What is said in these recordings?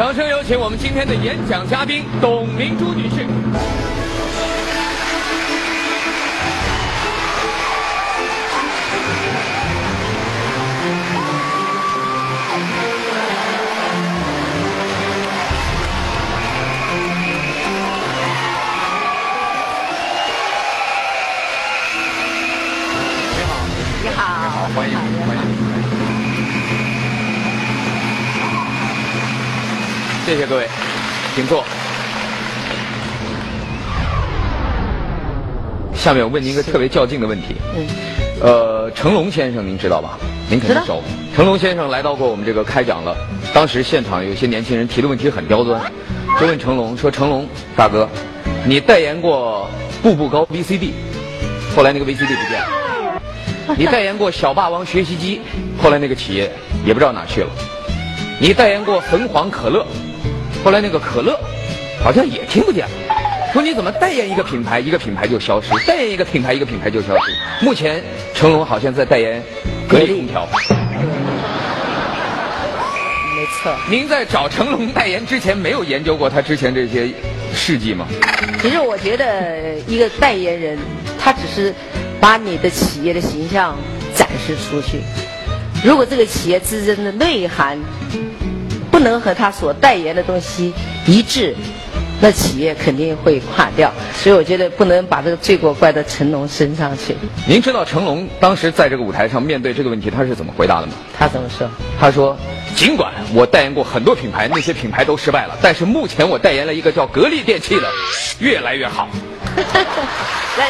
掌声有请我们今天的演讲嘉宾董明珠女士。谢谢各位，请坐。下面我问您一个特别较劲的问题。嗯，呃，成龙先生您知道吧？您肯定熟。成龙先生来到过我们这个开讲了，当时现场有些年轻人提的问题很刁钻，就问成龙说：“成龙大哥，你代言过步步高 VCD，后来那个 VCD 不见了。”你代言过小霸王学习机，后来那个企业也不知道哪去了。你代言过汾黄可乐，后来那个可乐好像也听不见了。说你怎么代言一个品牌，一个品牌就消失；代言一个品牌，一个品牌就消失。目前成龙好像在代言格力空调。没错。您在找成龙代言之前，没有研究过他之前这些事迹吗？其实我觉得一个代言人，他只是把你的企业的形象展示出去。如果这个企业自身的内涵不能和他所代言的东西一致，那企业肯定会垮掉。所以我觉得不能把这个罪过怪到成龙身上去。您知道成龙当时在这个舞台上面对这个问题，他是怎么回答的吗？他怎么说？他说：“尽管我代言过很多品牌，那些品牌都失败了，但是目前我代言了一个叫格力电器的，越来越好。来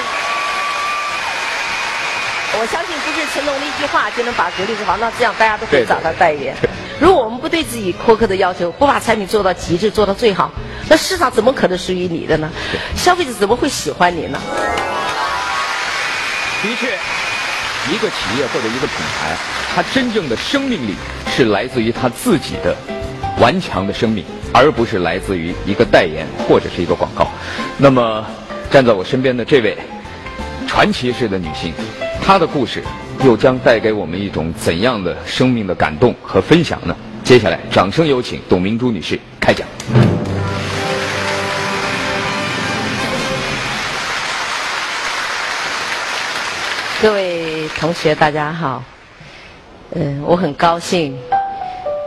我相信不是成龙的一句话就能把格力做好，那这样大家都会找他代言。如果我们不对自己苛刻的要求，不把产品做到极致、做到最好，那市场怎么可能属于你的呢？消费者怎么会喜欢你呢？的确，一个企业或者一个品牌，它真正的生命力是来自于它自己的顽强的生命，而不是来自于一个代言或者是一个广告。那么，站在我身边的这位传奇式的女性，她的故事又将带给我们一种怎样的生命的感动和分享呢？接下来，掌声有请董明珠女士开讲。各位同学，大家好。嗯，我很高兴，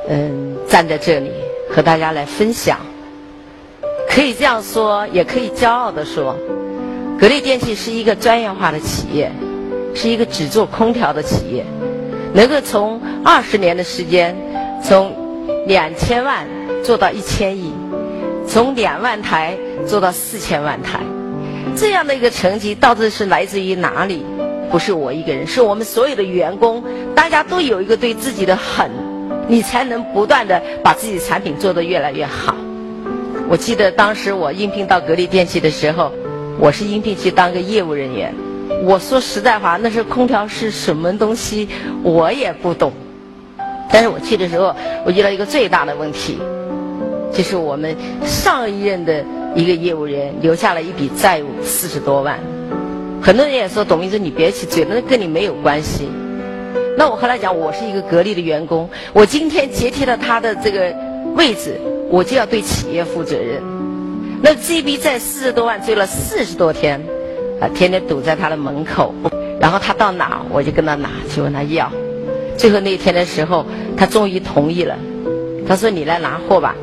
嗯，站在这里和大家来分享。可以这样说，也可以骄傲地说，格力电器是一个专业化的企业，是一个只做空调的企业，能够从二十年的时间，从两千万做到一千亿，从两万台做到四千万台，这样的一个成绩，到底是来自于哪里？不是我一个人，是我们所有的员工，大家都有一个对自己的狠，你才能不断的把自己的产品做得越来越好。我记得当时我应聘到格力电器的时候，我是应聘去当个业务人员。我说实在话，那是空调是什么东西，我也不懂。但是我去的时候，我遇到一个最大的问题，就是我们上一任的一个业务员留下了一笔债务四十多万。很多人也说董明珠，你别起嘴，那跟你没有关系。那我后来讲，我是一个格力的员工，我今天接替了他的这个位置，我就要对企业负责任。那这笔债四十多万追了四十多天，天天堵在他的门口，然后他到哪我就跟他拿，去问他要。最后那天的时候，他终于同意了，他说你来拿货吧，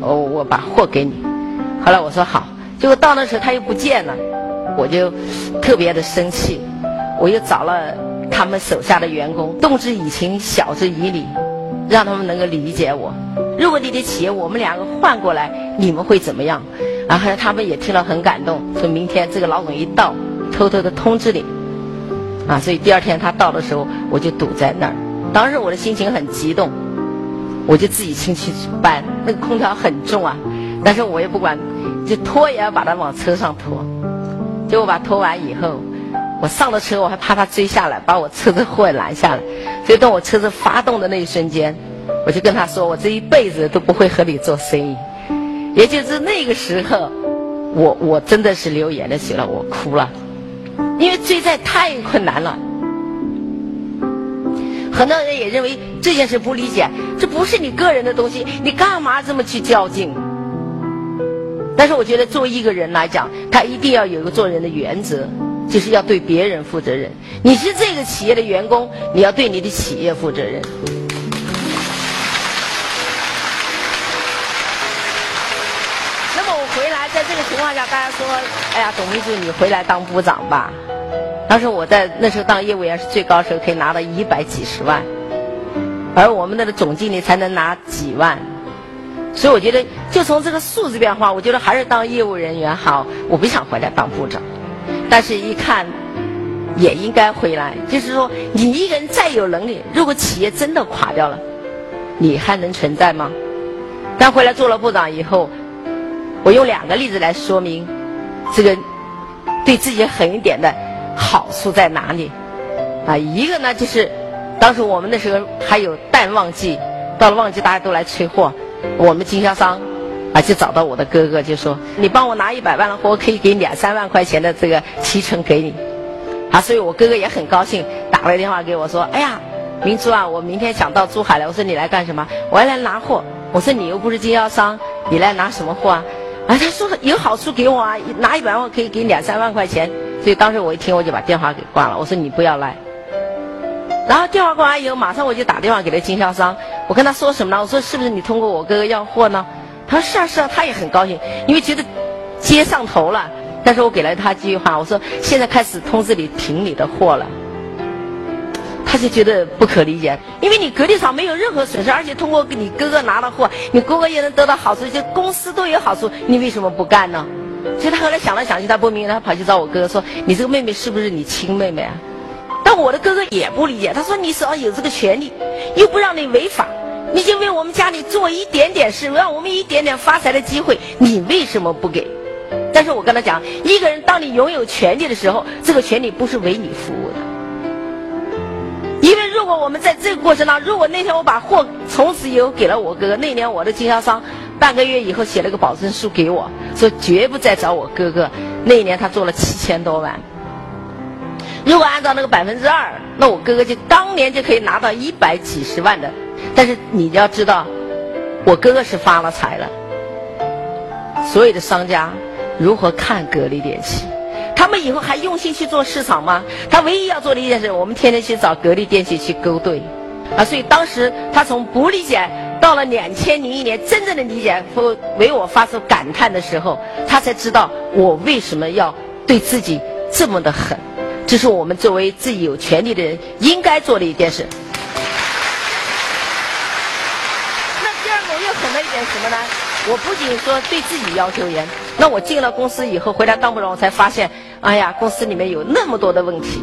我我把货给你。后来我说好，结果到那时候他又不见了。我就特别的生气，我又找了他们手下的员工，动之以情，晓之以理，让他们能够理解我。如果你的企业我们两个换过来，你们会怎么样？然后他们也听了很感动，说明天这个老总一到，偷偷的通知你。啊，所以第二天他到的时候，我就堵在那儿。当时我的心情很激动，我就自己亲去搬。那个空调很重啊，但是我也不管，就拖也要把它往车上拖。结果把拖完以后，我上了车，我还怕他追下来，把我车子货拦下来。所以等我车子发动的那一瞬间，我就跟他说：“我这一辈子都不会和你做生意。”也就是那个时候，我我真的是流眼泪水了，我哭了，因为追债太困难了。很多人也认为这件事不理解，这不是你个人的东西，你干嘛这么去较劲？但是我觉得，作为一个人来讲，他一定要有一个做人的原则，就是要对别人负责任。你是这个企业的员工，你要对你的企业负责任。那么我回来，在这个情况下，大家说：“哎呀，董秘书，你回来当部长吧。”当时我在那时候当业务员是最高时候，可以拿到一百几十万，而我们那个总经理才能拿几万。所以我觉得，就从这个数字变化，我觉得还是当业务人员好。我不想回来当部长，但是一看，也应该回来。就是说，你一个人再有能力，如果企业真的垮掉了，你还能存在吗？但回来做了部长以后，我用两个例子来说明这个对自己狠一点的好处在哪里。啊，一个呢，就是当时我们那时候还有淡旺季，到了旺季大家都来催货。我们经销商啊，就找到我的哥哥，就说：“你帮我拿一百万的货，我可以给两三万块钱的这个提成给你。”啊，所以我哥哥也很高兴，打了电话给我说：“哎呀，明珠啊，我明天想到珠海来。”我说：“你来干什么？”我要来拿货。我说：“你又不是经销商，你来拿什么货啊？”啊，他说：“有好处给我啊，拿一百万可以给两三万块钱。”所以当时我一听，我就把电话给挂了。我说：“你不要来。”然后电话挂完以后，马上我就打电话给了经销商。我跟他说什么呢？我说是不是你通过我哥哥要货呢？他说是啊是啊，他也很高兴，因为觉得接上头了。但是我给了他一句话，我说现在开始通知你停你的货了。他就觉得不可理解，因为你格力厂没有任何损失，而且通过你哥哥拿了货，你哥哥也能得到好处，就公司都有好处，你为什么不干呢？所以他后来想来想去，他不明白，他跑去找我哥哥说：“你这个妹妹是不是你亲妹妹啊？”但我的哥哥也不理解，他说：“你手上有这个权利，又不让你违法。”你就为我们家里做一点点事，让我们一点点发财的机会，你为什么不给？但是我跟他讲，一个人当你拥有权利的时候，这个权利不是为你服务的。如果我们在这个过程当中，如果那天我把货从此以后给了我哥哥，那年我的经销商半个月以后写了个保证书给我，说绝不再找我哥哥。那一年他做了七千多万。如果按照那个百分之二，那我哥哥就当年就可以拿到一百几十万的。但是你要知道，我哥哥是发了财了。所有的商家如何看格力电器？他们以后还用心去做市场吗？他唯一要做的一件事，我们天天去找格力电器去勾兑。啊，所以当时他从不理解到了两千零一年真正的理解和为我发出感叹的时候，他才知道我为什么要对自己这么的狠。这是我们作为自己有权利的人应该做的一件事。那第二个我又狠了一点什么呢？我不仅说对自己要求严，那我进了公司以后回来当部长，我才发现，哎呀，公司里面有那么多的问题。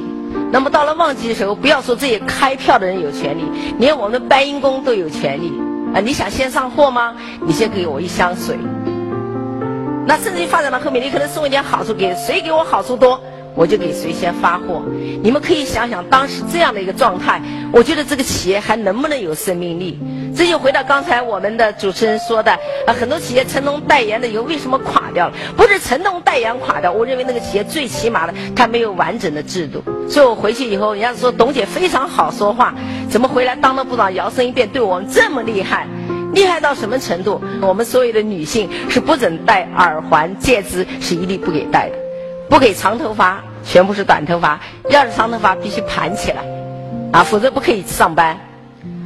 那么到了旺季的时候，不要说这些开票的人有权利，连我们的搬运工都有权利。啊，你想先上货吗？你先给我一箱水。那甚至于发展到后面，你可能送一点好处给谁，给我好处多，我就给谁先发货。你们可以想想当时这样的一个状态，我觉得这个企业还能不能有生命力？这就回到刚才我们的主持人说的啊，很多企业成龙代言的以后为什么垮掉了？不是成龙代言垮掉，我认为那个企业最起码的它没有完整的制度。所以我回去以后，人家说董姐非常好说话，怎么回来当了部长摇身一变对我们这么厉害？厉害到什么程度？我们所有的女性是不准戴耳环、戒指，是一律不给戴的，不给长头发，全部是短头发，要是长头发必须盘起来，啊，否则不可以上班。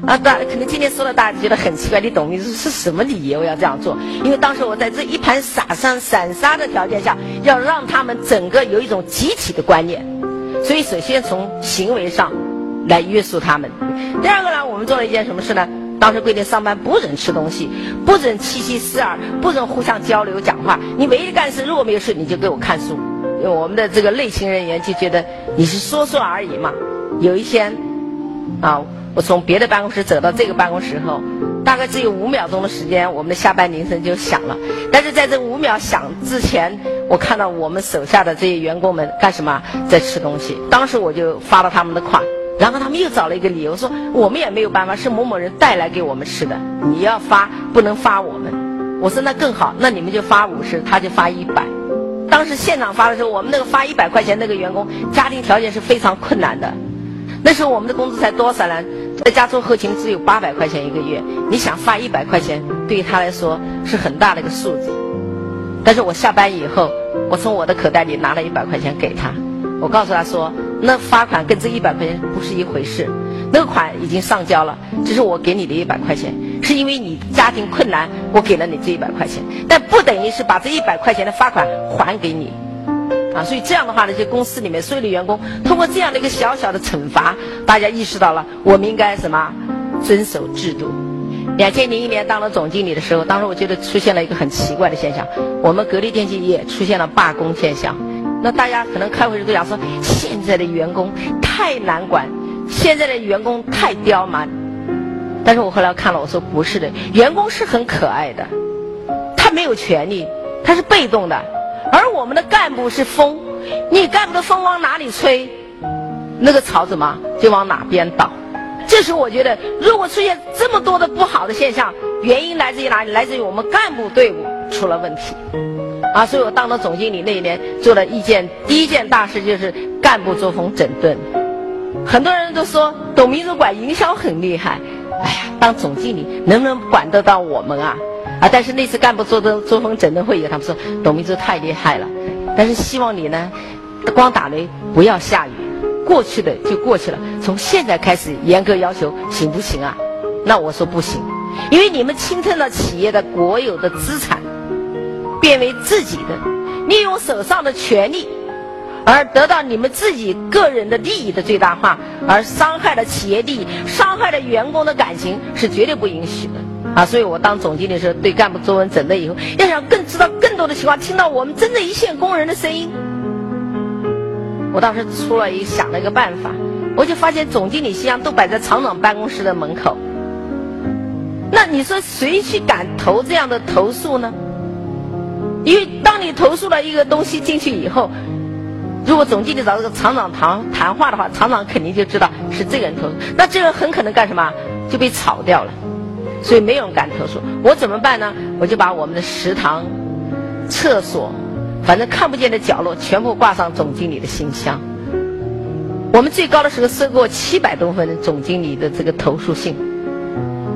啊，大可能今天说了，大家觉得很奇怪。你懂你是是什么理由要这样做？因为当时我在这一盘散沙散沙的条件下，要让他们整个有一种集体的观念，所以首先从行为上来约束他们。第二个呢，我们做了一件什么事呢？当时规定上班不准吃东西，不准七七四二，不准互相交流讲话。你唯一干事，如果没有事，你就给我看书。因为我们的这个内勤人员就觉得你是说说而已嘛。有一天，啊。我从别的办公室走到这个办公室后，大概只有五秒钟的时间，我们的下班铃声就响了。但是在这五秒响之前，我看到我们手下的这些员工们干什么，在吃东西。当时我就发了他们的款，然后他们又找了一个理由说，我们也没有办法，是某某人带来给我们吃的。你要发不能发我们。我说那更好，那你们就发五十，他就发一百。当时现场发的时候，我们那个发一百块钱那个员工，家庭条件是非常困难的。那时候我们的工资才多少呢？在家做后勤只有八百块钱一个月，你想发一百块钱，对于他来说是很大的一个数字。但是我下班以后，我从我的口袋里拿了一百块钱给他，我告诉他说，那罚款跟这一百块钱不是一回事，那个款已经上交了，这是我给你的一百块钱，是因为你家庭困难，我给了你这一百块钱，但不等于是把这一百块钱的罚款还给你。啊，所以这样的话呢，就公司里面所有的员工通过这样的一个小小的惩罚，大家意识到了我们应该什么遵守制度。两千零一年当了总经理的时候，当时我觉得出现了一个很奇怪的现象，我们格力电器也出现了罢工现象。那大家可能开会时都讲说，现在的员工太难管，现在的员工太刁蛮。但是我后来看了，我说不是的，员工是很可爱的，他没有权利，他是被动的。而我们的干部是风，你干部的风往哪里吹，那个草怎么就往哪边倒。这时候我觉得，如果出现这么多的不好的现象，原因来自于哪里？来自于我们干部队伍出了问题。啊，所以我当了总经理那一年，做了一件第一件大事，就是干部作风整顿。很多人都说董明珠管营销很厉害，哎呀，当总经理能不能管得到我们啊？啊！但是那次干部做的作风整顿会议，他们说董明珠太厉害了，但是希望你呢，光打雷不要下雨，过去的就过去了，从现在开始严格要求，行不行啊？那我说不行，因为你们侵吞了企业的国有的资产，变为自己的，利用手上的权利，而得到你们自己个人的利益的最大化，而伤害了企业利益，伤害了员工的感情，是绝对不允许的。啊，所以我当总经理时候，对干部做完整顿以后，要想更知道更多的情况，听到我们真正一线工人的声音，我当时出了一想了一个办法，我就发现总经理信箱都摆在厂长办公室的门口。那你说谁去敢投这样的投诉呢？因为当你投诉了一个东西进去以后，如果总经理找这个厂长谈谈话的话，厂长肯定就知道是这个人投诉，那这个人很可能干什么就被炒掉了。所以没有人敢投诉，我怎么办呢？我就把我们的食堂、厕所，反正看不见的角落，全部挂上总经理的信箱。我们最高的时候收过七百多份总经理的这个投诉信。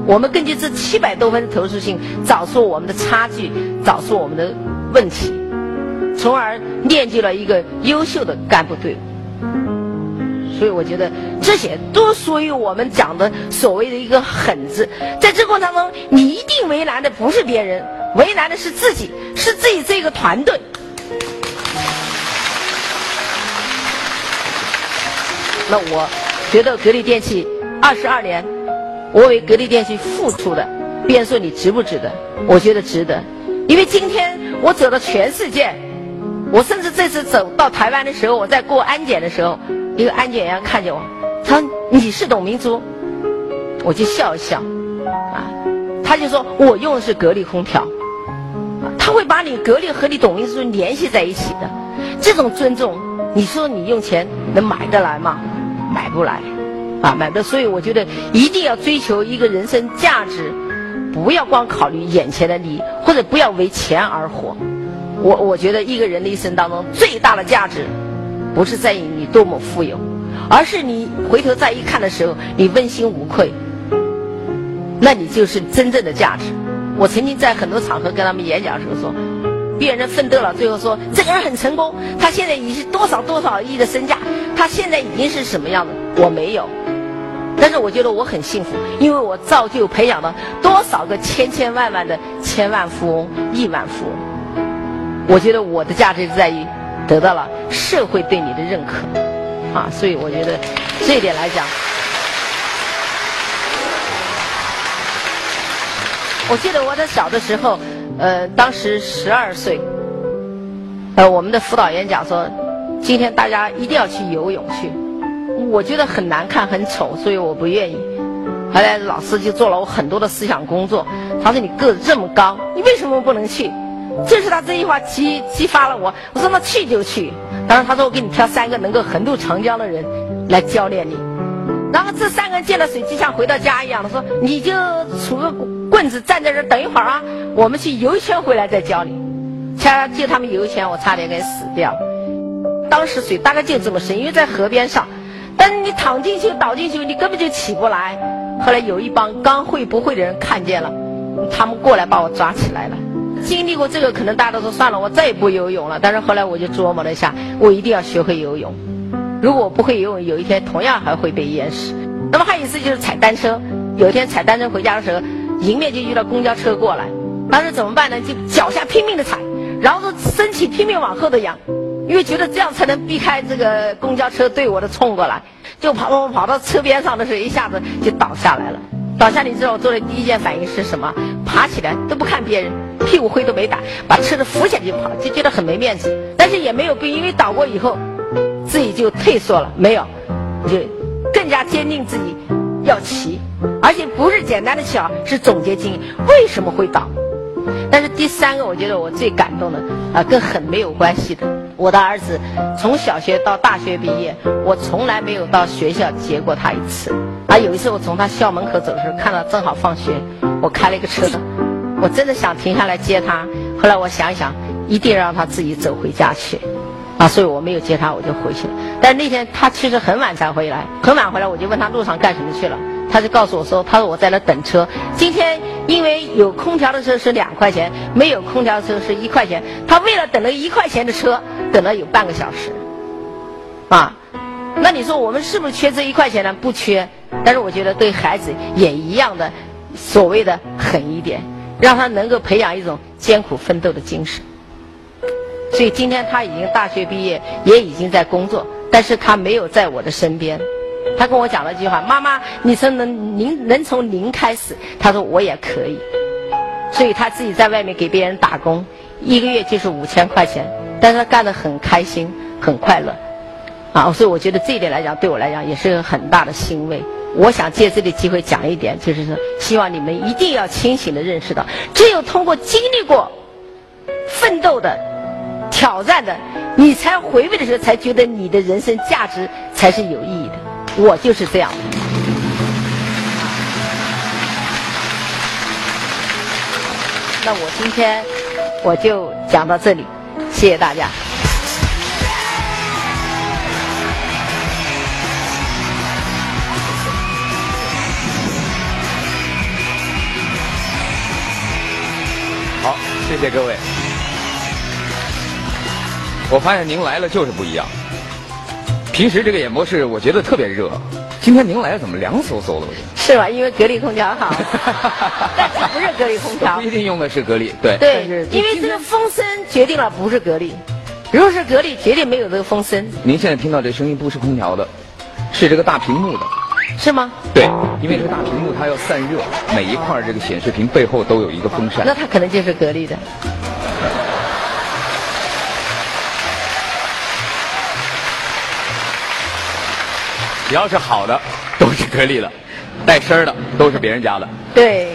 我们根据这七百多份投诉信，找出我们的差距，找出我们的问题，从而练就了一个优秀的干部队伍。所以我觉得这些都属于我们讲的所谓的一个狠字，在这过程当中，你一定为难的不是别人，为难的是自己，是自己这个团队。那我觉得格力电器二十二年，我为格力电器付出的，别人说你值不值得？我觉得值得，因为今天我走到全世界，我甚至这次走到台湾的时候，我在过安检的时候。一个安检员看见我，他说：“你是董明珠。”我就笑一笑，啊，他就说我用的是格力空调，他会把你格力和你董明珠联系在一起的。这种尊重，你说你用钱能买得来吗？买不来，啊，买不。所以我觉得一定要追求一个人生价值，不要光考虑眼前的利益，或者不要为钱而活。我我觉得一个人的一生当中最大的价值。不是在于你多么富有，而是你回头再一看的时候，你问心无愧，那你就是真正的价值。我曾经在很多场合跟他们演讲的时候说，别人奋斗了，最后说这个人很成功，他现在已经多少多少亿的身价，他现在已经是什么样的？我没有，但是我觉得我很幸福，因为我造就培养了多少个千千万万的千万富翁、亿万富翁。我觉得我的价值在于。得到了社会对你的认可，啊，所以我觉得这一点来讲，我记得我在小的时候，呃，当时十二岁，呃，我们的辅导员讲说，今天大家一定要去游泳去，我觉得很难看很丑，所以我不愿意。后来老师就做了我很多的思想工作，他说你个子这么高，你为什么不能去？就是他这句话激激发了我，我说那去就去。当时他说我给你挑三个能够横渡长江的人来教练你。然后这三个人见了水就像回到家一样的，说你就杵个棍子站在这等一会儿啊，我们去游一圈回来再教你。恰就他们游一圈，我差点给死掉。当时水大概就这么深，因为在河边上，但是你躺进去倒进去，你根本就起不来。后来有一帮刚会不会的人看见了，他们过来把我抓起来了。经历过这个，可能大家都说算了，我再也不游泳了。但是后来我就琢磨了一下，我一定要学会游泳。如果我不会游泳，有一天同样还会被淹死。那么还有一次就是踩单车，有一天踩单车回家的时候，迎面就遇到公交车过来，当时怎么办呢？就脚下拼命的踩，然后身体拼命往后的仰，因为觉得这样才能避开这个公交车对我的冲过来。就跑跑跑到车边上的时候，一下子就倒下来了。倒下，你知道我做的第一件反应是什么？爬起来都不看别人，屁股灰都没打，把车子扶起来就跑，就觉得很没面子。但是也没有病，因为倒过以后，自己就退缩了，没有，就更加坚定自己要骑，而且不是简单的骑啊，是总结经验，为什么会倒？但是第三个，我觉得我最感动的啊，跟很没有关系的。我的儿子从小学到大学毕业，我从来没有到学校接过他一次。啊，有一次我从他校门口走的时候，看到正好放学，我开了一个车子，我真的想停下来接他。后来我想一想，一定让他自己走回家去。啊，所以我没有接他，我就回去了。但那天他其实很晚才回来，很晚回来，我就问他路上干什么去了。他就告诉我说：“他说我在那等车。今天因为有空调的车是两块钱，没有空调的车是一块钱。他为了等了一块钱的车，等了有半个小时。啊，那你说我们是不是缺这一块钱呢？不缺。但是我觉得对孩子也一样的，所谓的狠一点，让他能够培养一种艰苦奋斗的精神。所以今天他已经大学毕业，也已经在工作，但是他没有在我的身边。”他跟我讲了一句话：“妈妈，你从能您能从零开始。”他说：“我也可以。”所以他自己在外面给别人打工，一个月就是五千块钱，但是他干得很开心，很快乐。啊，所以我觉得这一点来讲，对我来讲也是个很大的欣慰。我想借这个机会讲一点，就是说，希望你们一定要清醒的认识到，只有通过经历过奋斗的挑战的，你才回味的时候，才觉得你的人生价值才是有意义的。我就是这样。那我今天我就讲到这里，谢谢大家。好，谢谢各位。我发现您来了就是不一样。平时这个演播室我觉得特别热，今天您来怎么凉飕飕的？我觉得是吧？因为格力空调好，但是不是格力空调？不一定用的是格力，对。对，因为这个风声决定了不是格力，如果是格力，绝对没有这个风声。您现在听到这声音不是空调的，是这个大屏幕的，是吗？对，因为这个大屏幕它要散热，每一块这个显示屏背后都有一个风扇。那它可能就是格力的。只要是好的，都是格力的；带声儿的，都是别人家的。对。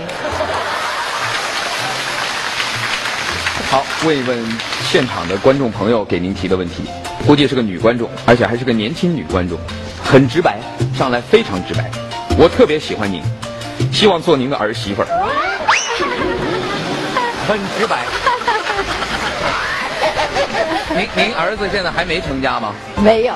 好，问一问现场的观众朋友给您提的问题，估计是个女观众，而且还是个年轻女观众，很直白，上来非常直白。我特别喜欢您，希望做您的儿媳妇儿。很直白。您您儿子现在还没成家吗？没有。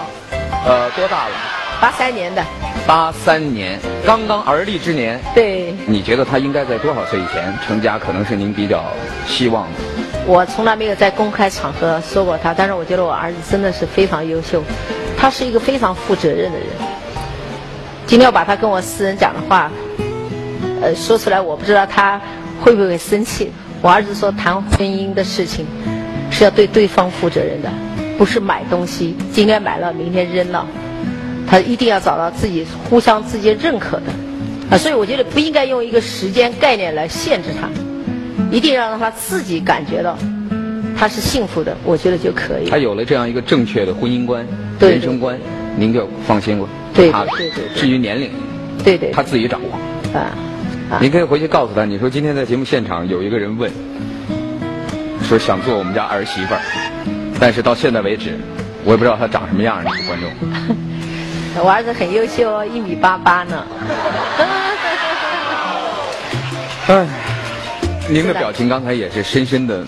呃，多大了？八三年的，八三年，刚刚而立之年。对。你觉得他应该在多少岁以前成家？可能是您比较希望的。我从来没有在公开场合说过他，但是我觉得我儿子真的是非常优秀，他是一个非常负责任的人。今天我把他跟我私人讲的话，呃，说出来，我不知道他会不会生气。我儿子说，谈婚姻的事情是要对对方负责任的，不是买东西，今天买了，明天扔了。他一定要找到自己互相之间认可的，啊，所以我觉得不应该用一个时间概念来限制他，一定要让他自己感觉到他是幸福的，我觉得就可以。他有了这样一个正确的婚姻观、人生观，您就放心了。对对对。至于年龄，对对，他自己掌握。啊，您可以回去告诉他，你说今天在节目现场有一个人问，说想做我们家儿媳妇儿，但是到现在为止，我也不知道她长什么样，这个观众。我儿子很优秀哦，一米八八呢。哎，您的表情刚才也是深深的。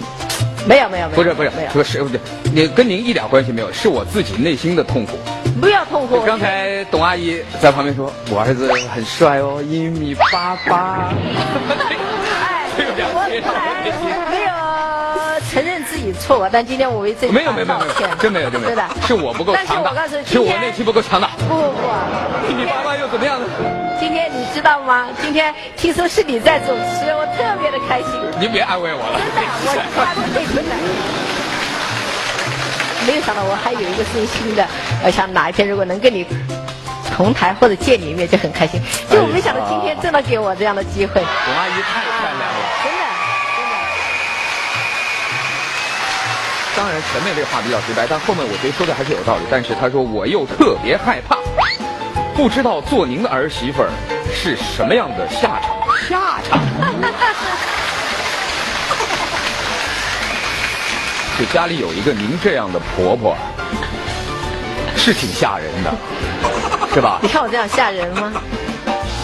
没有没有没有。不是不是，没有。不是不是，你跟您一点关系没有，是我自己内心的痛苦。不要痛苦。刚才董阿姨在旁边说：“我儿子很帅哦，一米八八。”哎，我己错误，但今天我为这没有没有没有没有，真没有真没有，是我不够强大，是我告诉你，是我内心不够强大。不不不，一米八八又怎么样呢？今天你知道吗？今天听说是你在主持，我特别的开心。您别安慰我了，真的，我内心的。没有想到我还有一个最新的，我想哪一天如果能跟你同台或者见你一面就很开心。就我没想到今天真的给我这样的机会。董阿姨太当然前面这话比较直白，但后面我觉得说的还是有道理。但是他说我又特别害怕，不知道做您的儿媳妇儿是什么样的下场。下场。就家里有一个您这样的婆婆，是挺吓人的，是吧？你看我这样吓人吗？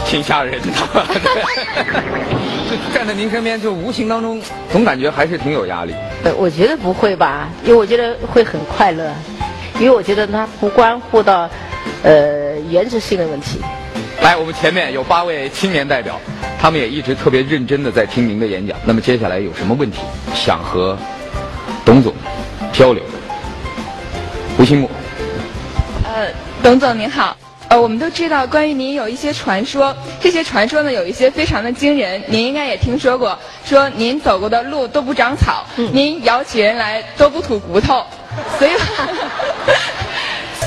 挺吓人的，就站在您身边，就无形当中总感觉还是挺有压力。呃，我觉得不会吧，因为我觉得会很快乐，因为我觉得它不关乎到呃原则性的问题。来，我们前面有八位青年代表，他们也一直特别认真的在听您的演讲。那么接下来有什么问题想和？董总，交流。吴新木。呃，董总您好。呃，我们都知道关于您有一些传说，这些传说呢有一些非常的惊人。您应该也听说过，说您走过的路都不长草，您摇起人来都不吐骨头，所以。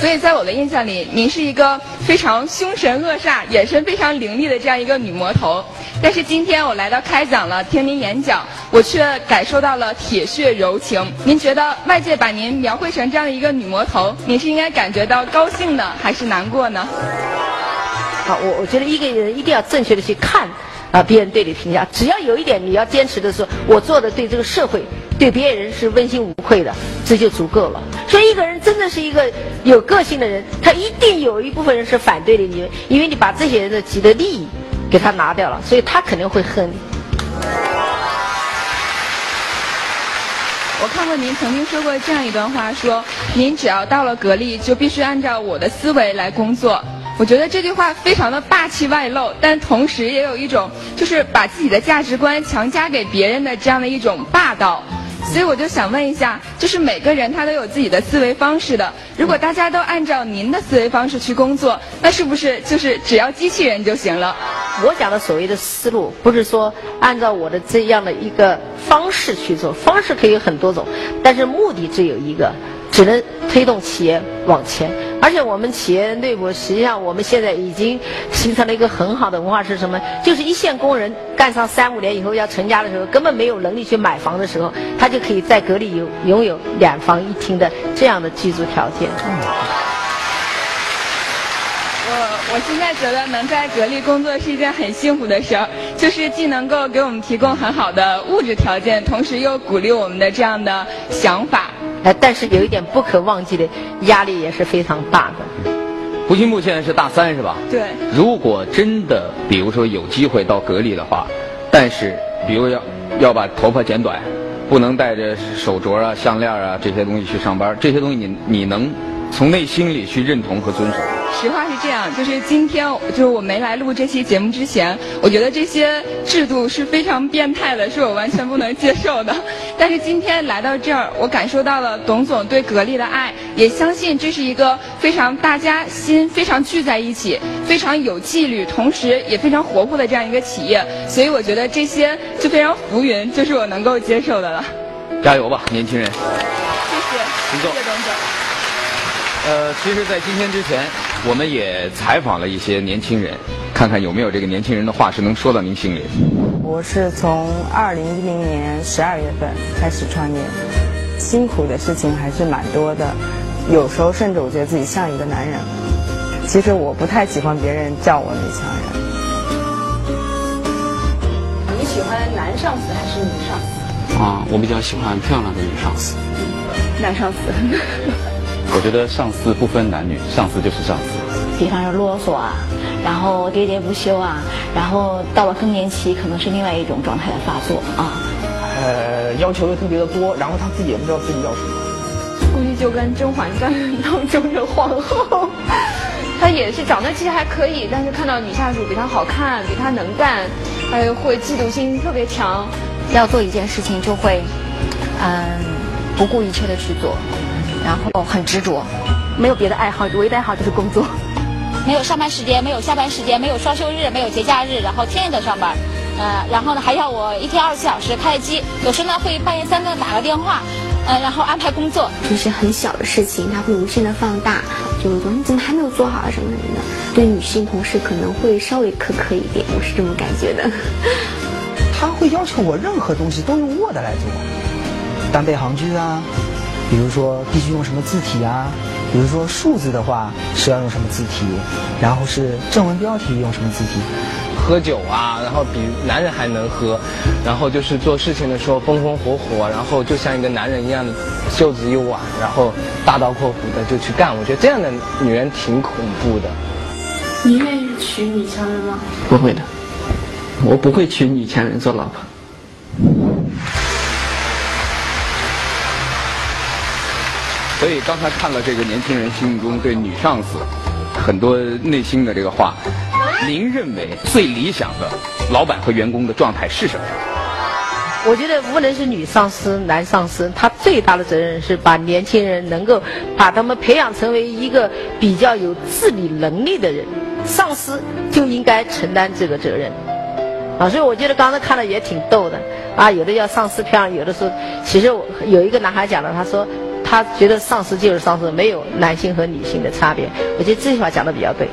所以在我的印象里，您是一个非常凶神恶煞、眼神非常凌厉的这样一个女魔头。但是今天我来到开讲了，听您演讲，我却感受到了铁血柔情。您觉得外界把您描绘成这样一个女魔头，您是应该感觉到高兴呢，还是难过呢？好，我我觉得一个人一定要正确的去看啊，别人对你评价。只要有一点你要坚持的说，我做的对这个社会。对别人是问心无愧的，这就足够了。所以，一个人真的是一个有个性的人，他一定有一部分人是反对的你，因为你把这些人的既得利益给他拿掉了，所以他肯定会恨你。我看过您曾经说过这样一段话，说您只要到了格力，就必须按照我的思维来工作。我觉得这句话非常的霸气外露，但同时也有一种就是把自己的价值观强加给别人的这样的一种霸道。所以我就想问一下，就是每个人他都有自己的思维方式的。如果大家都按照您的思维方式去工作，那是不是就是只要机器人就行了？我讲的所谓的思路，不是说按照我的这样的一个方式去做，方式可以有很多种，但是目的只有一个。只能推动企业往前，而且我们企业内部实际上我们现在已经形成了一个很好的文化是什么？就是一线工人干上三五年以后要成家的时候，根本没有能力去买房的时候，他就可以在格力有拥有两房一厅的这样的居住条件。我现在觉得能在格力工作是一件很幸福的事儿，就是既能够给我们提供很好的物质条件，同时又鼓励我们的这样的想法。哎，但是有一点不可忘记的，压力也是非常大的。胡新木现在是大三，是吧？对。如果真的，比如说有机会到格力的话，但是比如要要把头发剪短，不能带着手镯啊、项链啊这些东西去上班，这些东西你你能从内心里去认同和遵守？实话是这样，就是今天就是我没来录这期节目之前，我觉得这些制度是非常变态的，是我完全不能接受的。但是今天来到这儿，我感受到了董总对格力的爱，也相信这是一个非常大家心非常聚在一起、非常有纪律，同时也非常活泼的这样一个企业。所以我觉得这些就非常浮云，就是我能够接受的了。加油吧，年轻人！谢谢，谢谢董总。呃，其实，在今天之前。我们也采访了一些年轻人，看看有没有这个年轻人的话是能说到您心里。我是从二零一零年十二月份开始创业，辛苦的事情还是蛮多的，有时候甚至我觉得自己像一个男人。其实我不太喜欢别人叫我女强人。你喜欢男上司还是女上司？啊，我比较喜欢漂亮的女上司。男上司。我觉得上司不分男女，上司就是上司。比方说啰嗦啊，然后喋喋不休啊，然后到了更年期，可能是另外一种状态的发作啊。呃，要求又特别的多，然后他自己也不知道自己要什么。估计就跟《甄嬛传》当中的皇后。她也是长得其实还可以，但是看到女下属比她好看，比她能干，还会嫉妒心特别强。要做一件事情就会，嗯，不顾一切的去做，然后很执着，没有别的爱好，唯一的爱好就是工作。没有上班时间，没有下班时间，没有双休日，没有节假日，然后天天在上班，呃，然后呢还要我一天二十四小时开机，有时呢会半夜三更打个电话，呃，然后安排工作。就是很小的事情，他会无限的放大，就会说你怎么还没有做好啊什么什么的。对女性同事可能会稍微苛刻一点，我是这么感觉的。他会要求我任何东西都用 Word 来做，单倍行距啊，比如说必须用什么字体啊，比如说数字的话是要用什么字体，然后是正文标题用什么字体。喝酒啊，然后比男人还能喝，然后就是做事情的时候风风火火，然后就像一个男人一样，袖子一挽，然后大刀阔斧的就去干。我觉得这样的女人挺恐怖的。你愿意娶女强人吗？不会的。我不会娶女强人做老婆。所以刚才看了这个年轻人心目中对女上司很多内心的这个话，您认为最理想的老板和员工的状态是什么？我觉得无论是女上司、男上司，他最大的责任是把年轻人能够把他们培养成为一个比较有自理能力的人，上司就应该承担这个责任。啊，所以我觉得刚才看了也挺逗的，啊，有的叫上司漂亮，有的是，其实我有一个男孩讲了，他说他觉得上司就是上司，没有男性和女性的差别。我觉得这句话讲的比较对。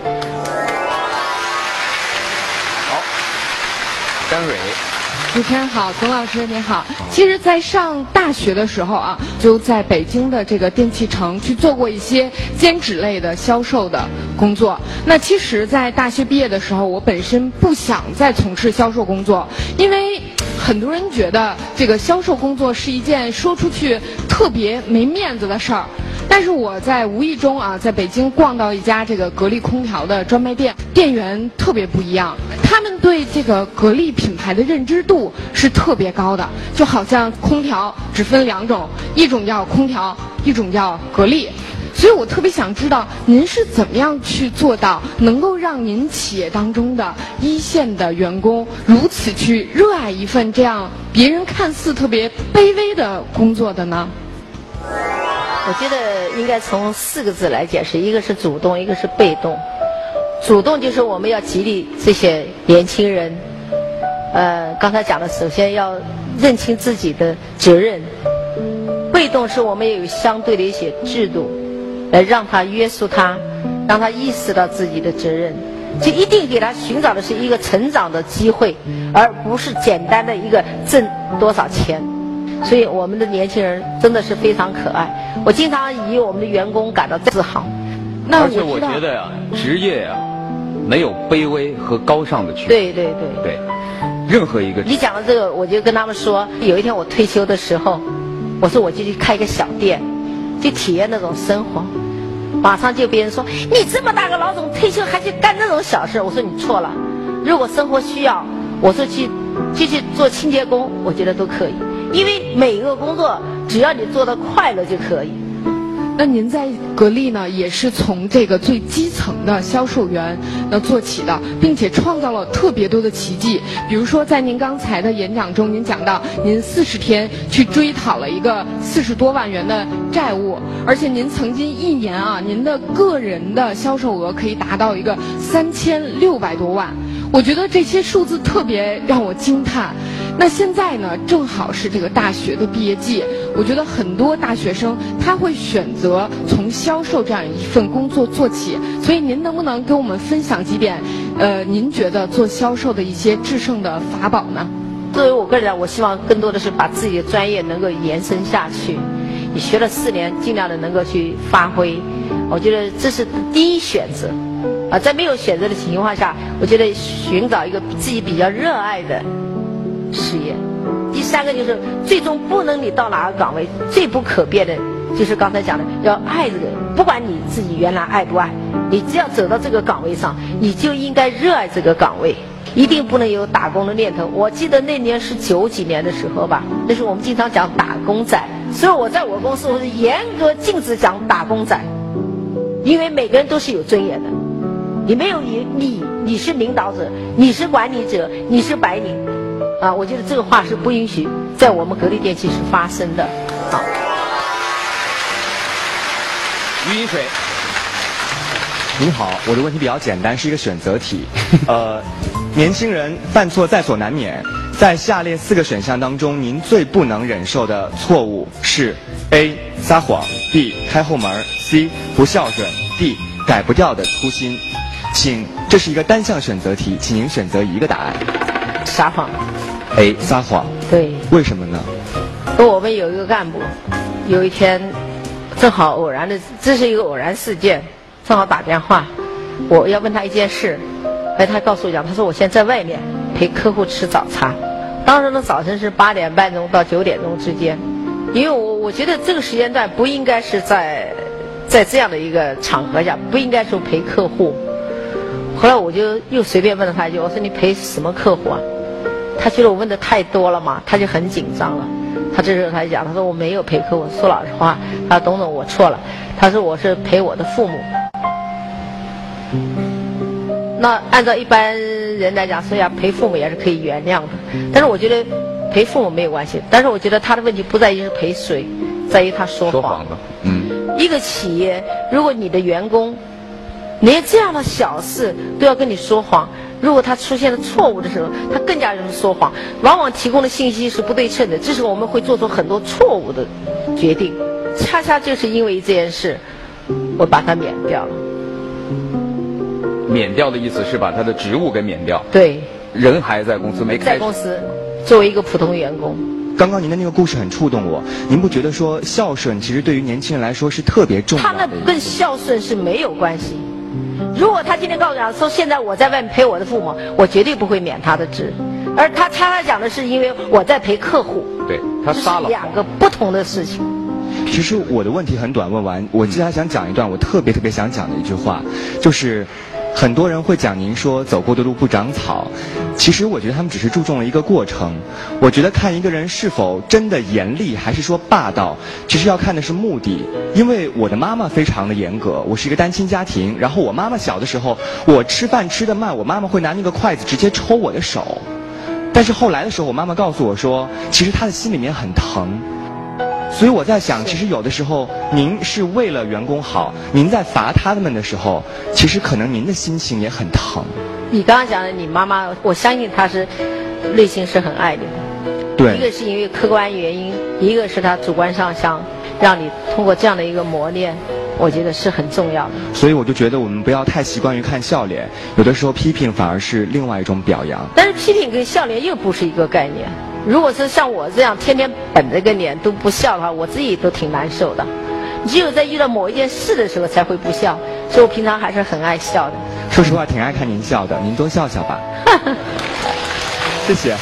好，张蕊。主持人好，董老师您好。其实，在上大学的时候啊，就在北京的这个电器城去做过一些兼职类的销售的工作。那其实，在大学毕业的时候，我本身不想再从事销售工作，因为很多人觉得这个销售工作是一件说出去特别没面子的事儿。但是我在无意中啊，在北京逛到一家这个格力空调的专卖店，店员特别不一样，他们对这个格力品牌的认知度是特别高的，就好像空调只分两种，一种叫空调，一种叫格力。所以我特别想知道，您是怎么样去做到能够让您企业当中的一线的员工如此去热爱一份这样别人看似特别卑微的工作的呢？我觉得应该从四个字来解释：一个是主动，一个是被动。主动就是我们要激励这些年轻人，呃，刚才讲的，首先要认清自己的责任；被动是我们也有相对的一些制度，来让他约束他，让他意识到自己的责任，就一定给他寻找的是一个成长的机会，而不是简单的一个挣多少钱。所以我们的年轻人真的是非常可爱，我经常以我们的员工感到自豪。而且我觉得呀，职业呀，没有卑微和高尚的区别。对对对。对，任何一个。你讲的这个，我就跟他们说，有一天我退休的时候，我说我就去开一个小店，去体验那种生活。马上就别人说，你这么大个老总退休还去干那种小事？我说你错了，如果生活需要，我说去就去做清洁工，我觉得都可以。因为每一个工作，只要你做的快乐就可以。那您在格力呢，也是从这个最基层的销售员那做起的，并且创造了特别多的奇迹。比如说，在您刚才的演讲中，您讲到您四十天去追讨了一个四十多万元的债务，而且您曾经一年啊，您的个人的销售额可以达到一个三千六百多万。我觉得这些数字特别让我惊叹。那现在呢，正好是这个大学的毕业季，我觉得很多大学生他会选择从销售这样一份工作做起。所以您能不能跟我们分享几点，呃，您觉得做销售的一些制胜的法宝呢？作为我个人，我希望更多的是把自己的专业能够延伸下去。你学了四年，尽量的能够去发挥，我觉得这是第一选择。啊，在没有选择的情况下，我觉得寻找一个自己比较热爱的事业。第三个就是最终不能你到哪个岗位，最不可变的，就是刚才讲的要爱这个。不管你自己原来爱不爱，你只要走到这个岗位上，你就应该热爱这个岗位，一定不能有打工的念头。我记得那年是九几年的时候吧，那时候我们经常讲打工仔，所以我在我公司我是严格禁止讲打工仔，因为每个人都是有尊严的。你没有你你你是领导者，你是管理者，你是白领，啊，我觉得这个话是不允许在我们格力电器是发生的。好，余音水，你好，我的问题比较简单，是一个选择题。呃，年轻人犯错在所难免，在下列四个选项当中，您最不能忍受的错误是：A. 撒谎，B. 开后门，C. 不孝顺，D. 改不掉的粗心。请，这是一个单项选择题，请您选择一个答案。撒谎。哎撒谎。对。为什么呢？我们有一个干部，有一天正好偶然的，这是一个偶然事件，正好打电话，我要问他一件事，哎，他告诉我讲，他说我现在在外面陪客户吃早餐，当时的早晨是八点半钟到九点钟之间，因为我我觉得这个时间段不应该是在在这样的一个场合下，不应该说陪客户。后来我就又随便问了他一句，我说你陪什么客户啊？他觉得我问的太多了嘛，他就很紧张了。他这时候他就讲，他说我没有陪客户，说老实话，他说董总我错了，他说我是陪我的父母。那按照一般人来讲，说呀陪父母也是可以原谅的，但是我觉得陪父母没有关系。但是我觉得他的问题不在于是陪谁，在于他说谎。说谎了，嗯。一个企业，如果你的员工连这样的小事都要跟你说谎，如果他出现了错误的时候，他更加容易说谎，往往提供的信息是不对称的，这时候我们会做出很多错误的决定。恰恰就是因为这件事，我把他免掉了。免掉的意思是把他的职务给免掉。对。人还在公司没开。在公司，作为一个普通员工。刚刚您的那个故事很触动我，您不觉得说孝顺其实对于年轻人来说是特别重要的？他那跟孝顺是没有关系。如果他今天告诉我说现在我在外面陪我的父母，我绝对不会免他的职。而他恰恰讲的是因为我在陪客户，对他杀了两个不同的事情。其实我的问题很短，问完我接下来想讲一段我特别特别想讲的一句话，就是很多人会讲您说走过的路不长草，其实我觉得他们只是注重了一个过程。我觉得看一个人是否真的严厉还是说霸道，其实要看的是目的。因为我的妈妈非常的严格，我是一个单亲家庭，然后我妈妈小的时候，我吃饭吃的慢，我妈妈会拿那个筷子直接抽我的手。但是后来的时候，我妈妈告诉我说，其实她的心里面很疼。所以我在想，其实有的时候您是为了员工好，您在罚他们的时候，其实可能您的心情也很疼。你刚刚讲的，你妈妈，我相信她是内心是很爱你的。对。一个是因为客观原因，一个是她主观上想让你通过这样的一个磨练，我觉得是很重要的。所以我就觉得我们不要太习惯于看笑脸，有的时候批评反而是另外一种表扬。但是批评跟笑脸又不是一个概念。如果是像我这样天天本着个脸都不笑的话，我自己都挺难受的。只有在遇到某一件事的时候才会不笑，所以我平常还是很爱笑的。说实话，挺爱看您笑的，您多笑笑吧。谢谢。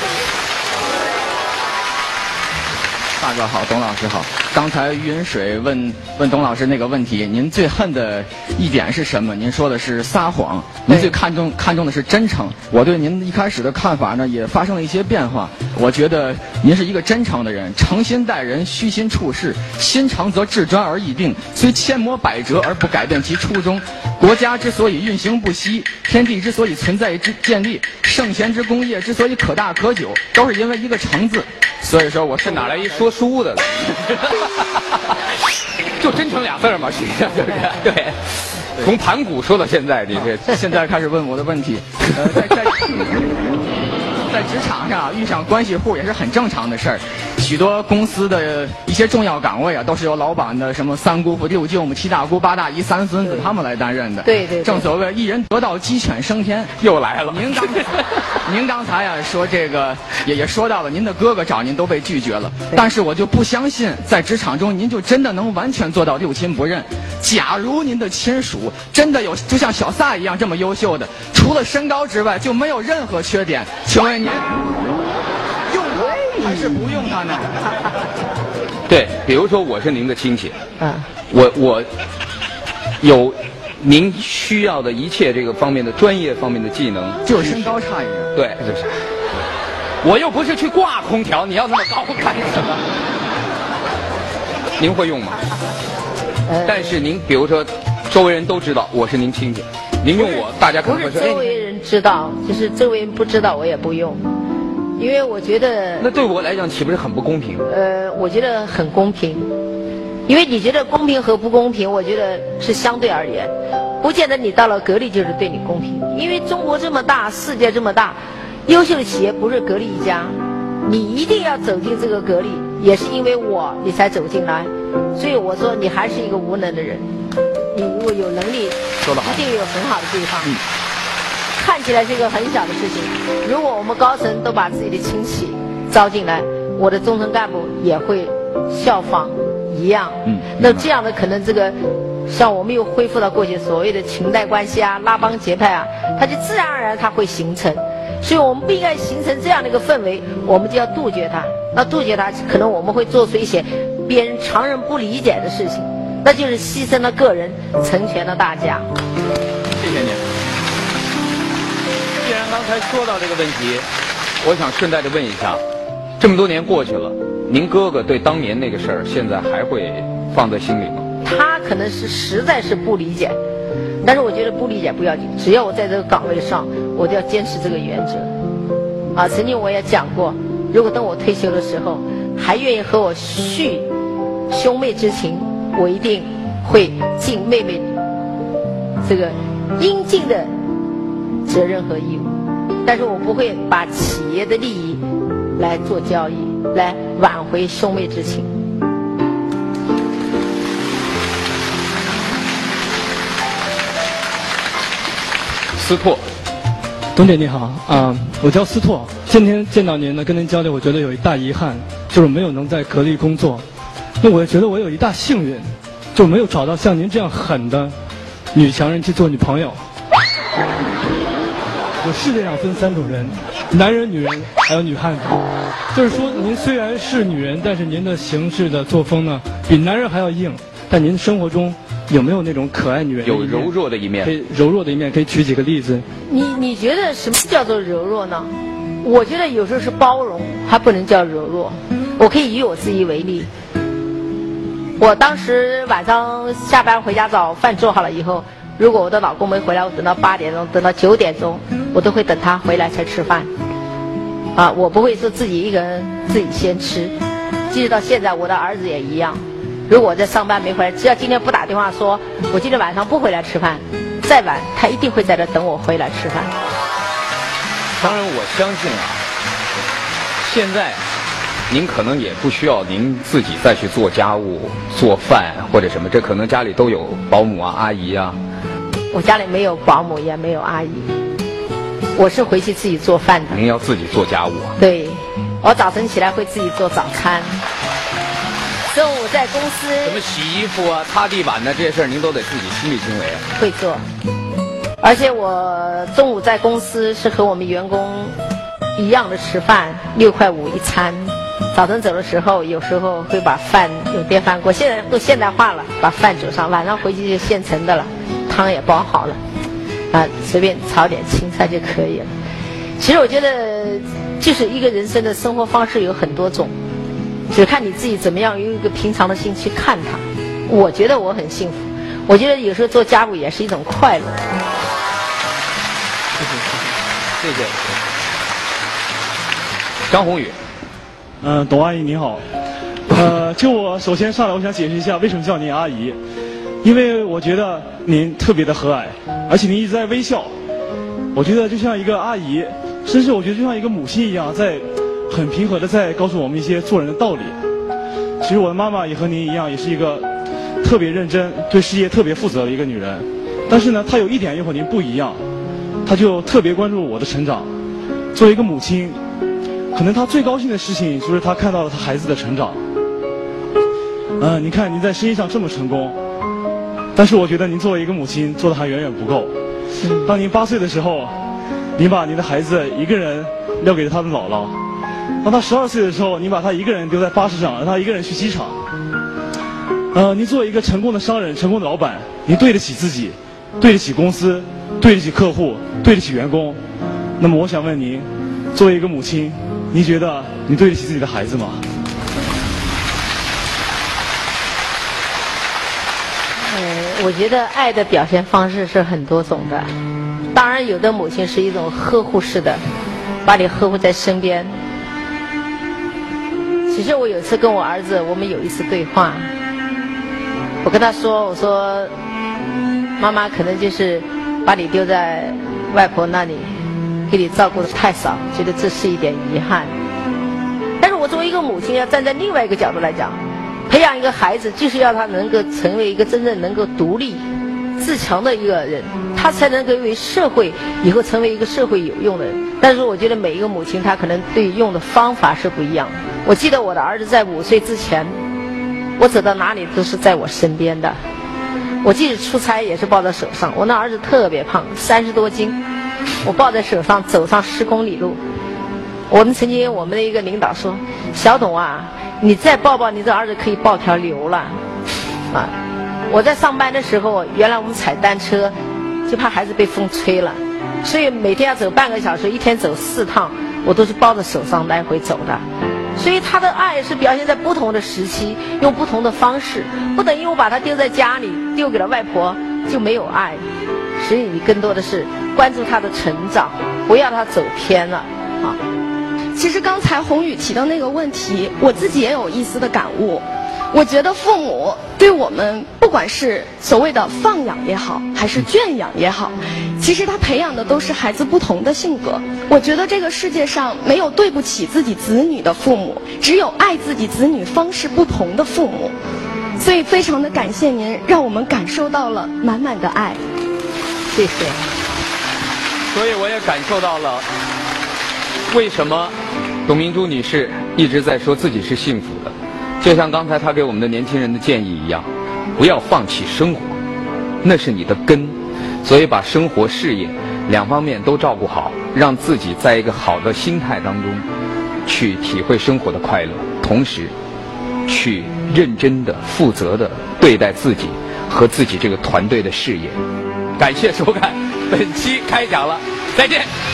大哥好，董老师好。刚才于云水问问董老师那个问题，您最恨的一点是什么？您说的是撒谎，您最看重看重的是真诚。我对您一开始的看法呢，也发生了一些变化。我觉得您是一个真诚的人，诚心待人，虚心处事，心诚则志专而易定，虽千磨百折而不改变其初衷。国家之所以运行不息，天地之所以存在之建立，圣贤之功业之所以可大可久，都是因为一个诚字。所以说，我是哪来一说书的？就真成俩字嘛，实际上就是对。从盘古说到现在，你这现在开始问我的问题。呃，在在在职场上遇上关系户也是很正常的事儿。许多公司的一些重要岗位啊，都是由老板的什么三姑父、六舅母、七大姑八大姨、三孙子他们来担任的。对对。正所谓一人得道，鸡犬升天。又来了。您刚 您刚才呀说这个也也说到了，您的哥哥找您都被拒绝了。但是我就不相信，在职场中您就真的能完全做到六亲不认。假如您的亲属真的有就像小撒一样这么优秀的，除了身高之外就没有任何缺点，请问您用他还是不用他呢？对，比如说我是您的亲戚，嗯，我我有您需要的一切这个方面的专业方面的技能，就是身高差一点。对，就是。我又不是去挂空调，你要那么高干什么？您会用吗？但是您比如说，周围人都知道我是您亲戚，您用我，大家可不能会说，人知道，就是周围人不知道，我也不用，因为我觉得那对我来讲岂不是很不公平？呃，我觉得很公平，因为你觉得公平和不公平，我觉得是相对而言，不见得你到了格力就是对你公平，因为中国这么大，世界这么大，优秀的企业不是格力一家，你一定要走进这个格力，也是因为我你才走进来，所以我说你还是一个无能的人，你如果有能力，说得好一定有很好的地方。看起来是一个很小的事情，如果我们高层都把自己的亲戚招进来，我的中层干部也会效仿一样。嗯那这样的可能这个，像我们又恢复到过去所谓的裙带关系啊、拉帮结派啊，它就自然而然它会形成。所以我们不应该形成这样的一个氛围，我们就要杜绝它。那杜绝它，可能我们会做出一些别人常人不理解的事情，那就是牺牲了个人，成全了大家。谢谢您。刚才说到这个问题，我想顺带着问一下，这么多年过去了，您哥哥对当年那个事儿，现在还会放在心里吗？他可能是实在是不理解，但是我觉得不理解不要紧，只要我在这个岗位上，我就要坚持这个原则。啊，曾经我也讲过，如果等我退休的时候还愿意和我续兄妹之情，我一定会尽妹妹这个应尽的责任和义务，但是我不会把企业的利益来做交易，来挽回兄妹之情。斯拓，董姐你好啊、我叫斯拓。今天见到您呢，跟您交流，我觉得有一大遗憾，就是没有能在格力工作。那我也觉得我有一大幸运，就没有找到像您这样狠的女强人去做女朋友。我世界上分三种人：男人、女人，还有女汉子。就是说，您虽然是女人，但是您的行事的作风呢，比男人还要硬。但您生活中有没有那种可爱女人？有柔弱的一面可以柔弱的一面，可以举几个例子。你你觉得什么叫做柔弱呢？我觉得有时候是包容，还不能叫柔弱。我可以以我自己为例，我当时晚上下班回家早饭做好了以后，如果我的老公没回来，我等到八点钟，等到九点钟，我都会等他回来才吃饭。啊，我不会说自己一个人自己先吃。即使到现在，我的儿子也一样。如果我在上班没回来，只要今天不打电话说我今天晚上不回来吃饭，再晚他一定会在这等我回来吃饭。当然，我相信啊，现在您可能也不需要您自己再去做家务、做饭或者什么，这可能家里都有保姆啊、阿姨啊。我家里没有保姆，也没有阿姨，我是回去自己做饭的。您要自己做家务啊。对，我早晨起来会自己做早餐，中午在公司什么洗衣服啊、擦地板的这些事儿，您都得自己亲力亲为啊。会做，而且我中午在公司是和我们员工一样的吃饭，六块五一餐。早晨走的时候，有时候会把饭用电饭锅，现在都现代化了，把饭煮上，晚上回去就现成的了，汤也煲好了，啊，随便炒点青菜就可以了。其实我觉得，就是一个人生的生活方式有很多种，只看你自己怎么样用一个平常的心去看它。我觉得我很幸福，我觉得有时候做家务也是一种快乐。谢谢。张宏宇，嗯，董阿姨你好，呃，就我首先上来，我想解释一下为什么叫您阿姨，因为我觉得您特别的和蔼，而且您一直在微笑，我觉得就像一个阿姨，甚至我觉得就像一个母亲一样，在很平和的在告诉我们一些做人的道理。其实我的妈妈也和您一样，也是一个特别认真、对事业特别负责的一个女人，但是呢，她有一点又和您不一样，她就特别关注我的成长。作为一个母亲，可能她最高兴的事情就是她看到了她孩子的成长。嗯、你看您在生意上这么成功，但是我觉得您作为一个母亲做的还远远不够。当您八岁的时候，您把您的孩子一个人撂给了他的姥姥；当他十二岁的时候，您把他一个人丢在巴士上，让他一个人去机场。呃，您作为一个成功的商人、成功的老板，您对得起自己，对得起公司，对得起客户，对得起员工。那么我想问您，作为一个母亲，您觉得你对得起自己的孩子吗？呃，我觉得爱的表现方式是很多种的。当然，有的母亲是一种呵护式的，把你呵护在身边。其实我有一次跟我儿子，我们有一次对话，我跟他说：“我说，妈妈可能就是把你丢在外婆那里，给你照顾的太少，觉得这是一点遗憾。但是我作为一个母亲，要站在另外一个角度来讲，培养一个孩子，就是要他能够成为一个真正能够独立。”自强的一个人，他才能够为社会以后成为一个社会有用的人。但是我觉得每一个母亲，她可能对用的方法是不一样。我记得我的儿子在五岁之前，我走到哪里都是在我身边的。我即使出差也是抱在手上。我那儿子特别胖，三十多斤，我抱在手上走上十公里路。我们曾经我们的一个领导说：“小董啊，你再抱抱你这儿子，可以抱条牛了。”啊。我在上班的时候，原来我们踩单车，就怕孩子被风吹了，所以每天要走半个小时，一天走四趟，我都是抱着手上来回走的。所以他的爱是表现在不同的时期，用不同的方式，不等于我把他丢在家里，丢给了外婆就没有爱。所以你更多的是关注他的成长，不要他走偏了啊。其实刚才宏宇提到那个问题，我自己也有一丝的感悟。我觉得父母对我们，不管是所谓的放养也好，还是圈养也好，其实他培养的都是孩子不同的性格。我觉得这个世界上没有对不起自己子女的父母，只有爱自己子女方式不同的父母。所以非常的感谢您，让我们感受到了满满的爱。谢谢。所以我也感受到了，为什么董明珠女士一直在说自己是幸福的。就像刚才她给我们的年轻人的建议一样，不要放弃生活，那是你的根。所以把生活、事业两方面都照顾好，让自己在一个好的心态当中去体会生活的快乐，同时去认真的、负责的对待自己和自己这个团队的事业。感谢收看本期开讲了，再见。